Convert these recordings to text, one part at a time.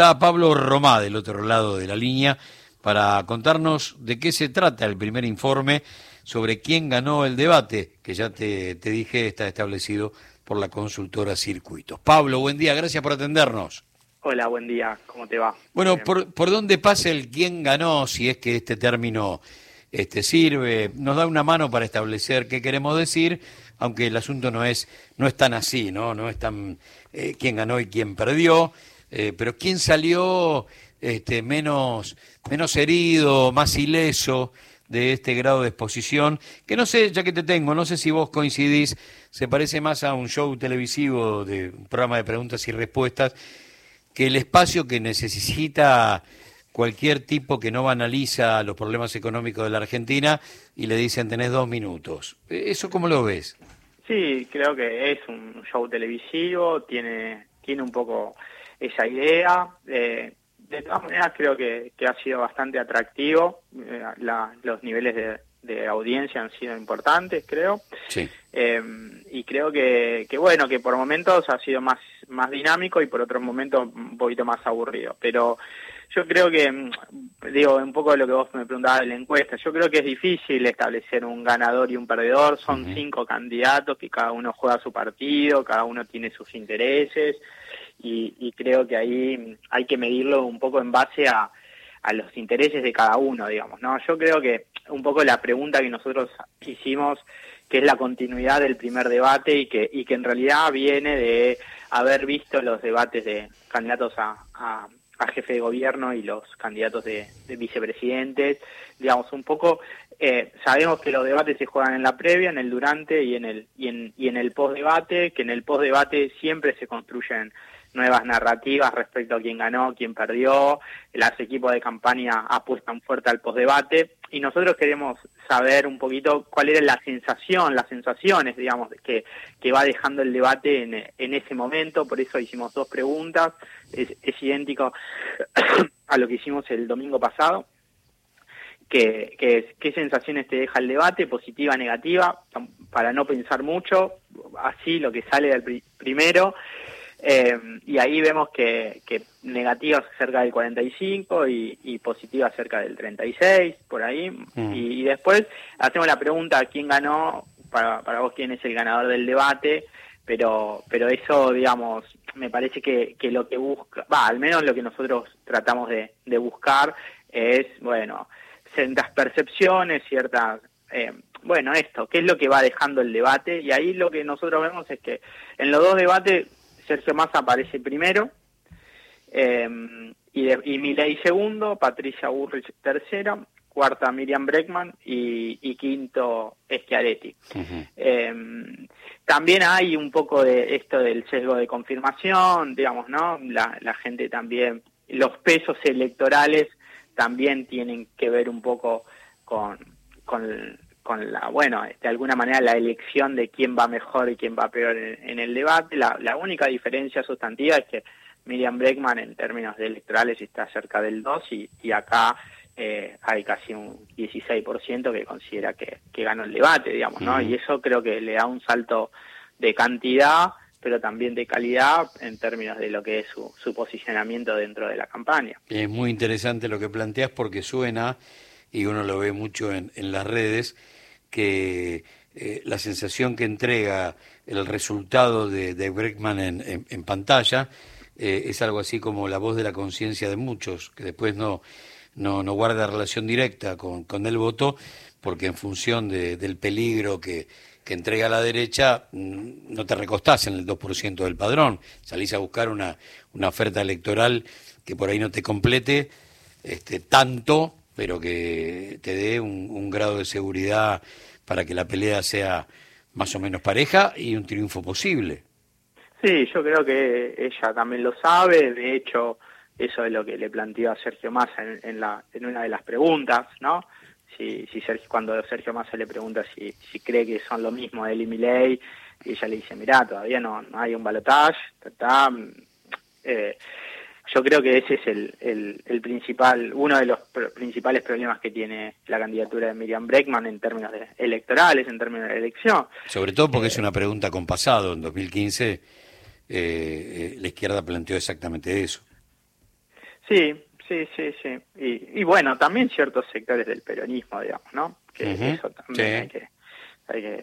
Está Pablo Romá del otro lado de la línea para contarnos de qué se trata el primer informe sobre quién ganó el debate, que ya te, te dije está establecido por la consultora Circuitos. Pablo, buen día, gracias por atendernos. Hola, buen día, ¿cómo te va? Bueno, por, ¿por dónde pasa el quién ganó, si es que este término este, sirve? Nos da una mano para establecer qué queremos decir, aunque el asunto no es, no es tan así, ¿no? No es tan eh, quién ganó y quién perdió, eh, pero quién salió este, menos, menos herido, más ileso de este grado de exposición, que no sé, ya que te tengo, no sé si vos coincidís, se parece más a un show televisivo de un programa de preguntas y respuestas, que el espacio que necesita cualquier tipo que no banaliza los problemas económicos de la Argentina y le dicen tenés dos minutos. ¿Eso cómo lo ves? Sí, creo que es un show televisivo, tiene, tiene un poco esa idea. Eh, de todas maneras, creo que, que, ha sido bastante atractivo. Eh, la, los niveles de, de, audiencia han sido importantes, creo. Sí. Eh, y creo que, que, bueno, que por momentos ha sido más, más dinámico y por otros momentos un poquito más aburrido. Pero yo creo que, mm, digo, un poco de lo que vos me preguntabas de la encuesta, yo creo que es difícil establecer un ganador y un perdedor, son uh -huh. cinco candidatos que cada uno juega su partido, cada uno tiene sus intereses y, y creo que ahí hay que medirlo un poco en base a, a los intereses de cada uno, digamos, ¿no? Yo creo que un poco la pregunta que nosotros hicimos, que es la continuidad del primer debate y que, y que en realidad viene de haber visto los debates de candidatos a, a jefe de gobierno y los candidatos de, de vicepresidentes. Digamos, un poco, eh, sabemos que los debates se juegan en la previa, en el durante y en el, y en, y en el postdebate, que en el postdebate siempre se construyen nuevas narrativas respecto a quién ganó, quién perdió, los equipos de campaña apuestan fuerte al postdebate. Y nosotros queremos saber un poquito cuál era la sensación, las sensaciones, digamos, que, que va dejando el debate en, en ese momento, por eso hicimos dos preguntas, es, es idéntico a lo que hicimos el domingo pasado, que, que qué sensaciones te deja el debate, positiva, negativa, para no pensar mucho, así lo que sale del pri primero, eh, y ahí vemos que, que negativas cerca del 45 y, y positivas cerca del 36, por ahí. Mm. Y, y, después hacemos la pregunta, ¿quién ganó? Para, para vos, ¿quién es el ganador del debate? Pero, pero eso, digamos, me parece que, que lo que busca, va, al menos lo que nosotros tratamos de, de buscar es, bueno, ciertas percepciones, ciertas... Eh, bueno, esto, ¿qué es lo que va dejando el debate? Y ahí lo que nosotros vemos es que en los dos debates Sergio Massa aparece primero, eh, y, de, y Milei segundo, Patricia Burrich tercera, cuarta Miriam Breckman y, y quinto Schiaretti. Uh -huh. eh, también hay un poco de esto del sesgo de confirmación, digamos, ¿no? La, la gente también, los pesos electorales también tienen que ver un poco con, con con la, bueno, de alguna manera la elección de quién va mejor y quién va peor en, en el debate. La, la, única diferencia sustantiva es que Miriam Breckman en términos de electorales está cerca del 2 y, y acá eh, hay casi un 16% que considera que, que ganó el debate, digamos, ¿no? Y eso creo que le da un salto de cantidad, pero también de calidad en términos de lo que es su, su posicionamiento dentro de la campaña. Es muy interesante lo que planteas porque suena, y uno lo ve mucho en, las redes, que eh, la sensación que entrega el resultado de, Breckman en, pantalla eh, es algo así como la voz de la conciencia de muchos, que después no, no, no guarda relación directa con, con el voto, porque en función de, del peligro que, que entrega la derecha, mm, no te recostás en el 2% del padrón, salís a buscar una, una oferta electoral que por ahí no te complete este, tanto pero que te dé un, grado de seguridad para que la pelea sea más o menos pareja y un triunfo posible. Sí, yo creo que ella también lo sabe, de hecho, eso es lo que le planteó a Sergio Massa en, en, la, en una de las preguntas, ¿no? Si, si Sergio, cuando Sergio Massa le pregunta si, si cree que son lo mismo él y Milei, y ella le dice, mira, todavía no, no hay un balotaje, eh, yo creo que ese es el, el, el, principal, uno de los pr principales problemas que tiene la candidatura de Miriam Breckman en términos de electorales, en términos de elección. Sobre todo porque eh, es una pregunta con pasado. En 2015 eh, eh, la izquierda planteó exactamente eso. Sí, sí, sí, sí. Y, y bueno, también ciertos sectores del peronismo, digamos, ¿no? Que eso también hay que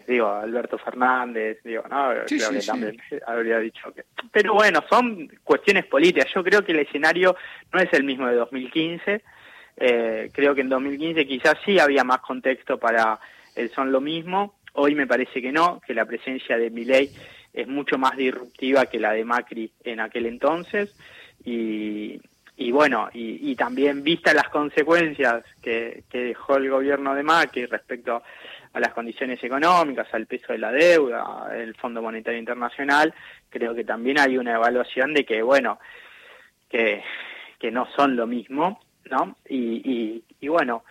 digo, Alberto Fernández, digo, no, creo que también habría dicho que... Pero bueno, son cuestiones políticas. Yo creo que el escenario no es el mismo de 2015. Eh, creo que en 2015 quizás sí había más contexto para el son lo mismo. Hoy me parece que no, que la presencia de Milei es mucho más disruptiva que la de Macri en aquel entonces. Y, y bueno, y, también vista las consecuencias que, que dejó el gobierno de Macri respecto a las condiciones económicas, al peso de la deuda, el Fondo Monetario Internacional, creo que también hay una evaluación de que, bueno, que, que no son lo mismo, ¿no? Y, y, bueno,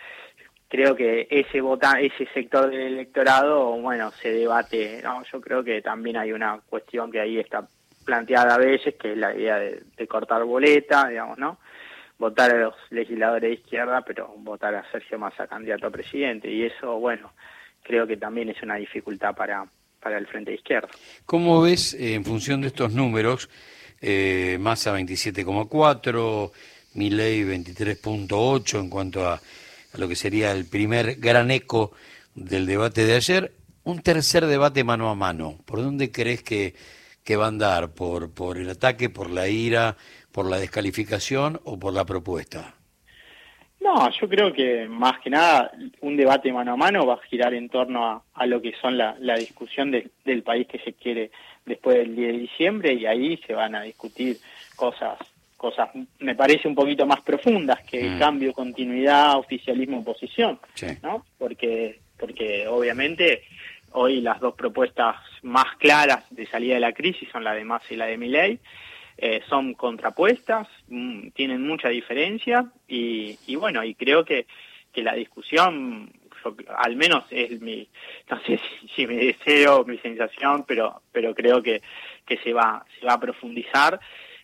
creo que ese vota, ese sector del electorado, bueno, se debate, ¿no? Yo creo que también hay una cuestión que ahí está planteada a veces, que es la idea de, cortar boleta, digamos, ¿no? votar a los legisladores de izquierda, pero votar a Sergio Massa candidato a presidente. Y eso, bueno, creo que también es una dificultad para, para el frente de izquierda. ¿Cómo ves, eh, en función de estos números, eh, Massa 27,4, Milei 23,8 en cuanto a, a, lo que sería el primer gran eco del debate de ayer? Un tercer debate mano a mano, ¿por dónde crees que, que va a andar? ¿Por, ¿Por el ataque, por la ira, por la descalificación o por la propuesta? No, yo creo que más que nada un debate mano a mano va a girar en torno a, lo que son la, discusión del país que se quiere después del 10 de diciembre y ahí se van a discutir cosas cosas me parece un poquito más profundas que mm. cambio, continuidad, oficialismo, oposición, ¿no? Porque porque obviamente hoy las dos propuestas más claras de salida de la crisis son la de Massa y la de Milei eh, son contrapuestas, mm, tienen mucha diferencia y, bueno, y creo que, que la discusión, al menos es mi, no sé si, mi deseo, mi sensación, pero, pero creo que, que se, va, se va a profundizar.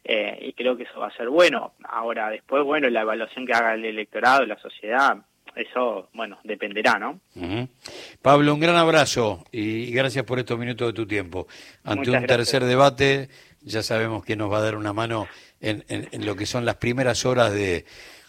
Eh, y creo que eso va a ser bueno. Ahora, después, bueno, la evaluación que haga el electorado, la sociedad, eso, bueno, dependerá, ¿no? Pablo, un gran abrazo y gracias por estos minutos de tu tiempo. Ante un tercer debate, ya sabemos que nos va a dar una mano en, en, lo que son las primeras horas de,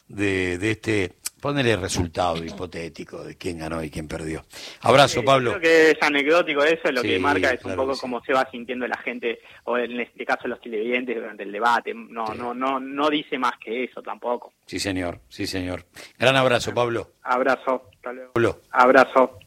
de, este, ponerle resultado hipotético de quién ganó y quién perdió. Abrazo, Pablo. Creo que es anecdótico eso, lo que marca es un poco cómo se va sintiendo la gente, o en este caso los televidentes durante el debate. No, no, no, no dice más que eso tampoco. Sí, señor, sí, señor. Gran abrazo, Pablo. Abrazo. Hasta luego. Abrazo.